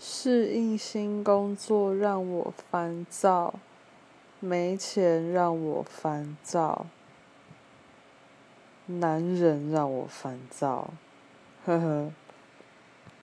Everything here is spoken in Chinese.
适应新工作让我烦躁没钱让我烦躁男人让我烦躁呵呵。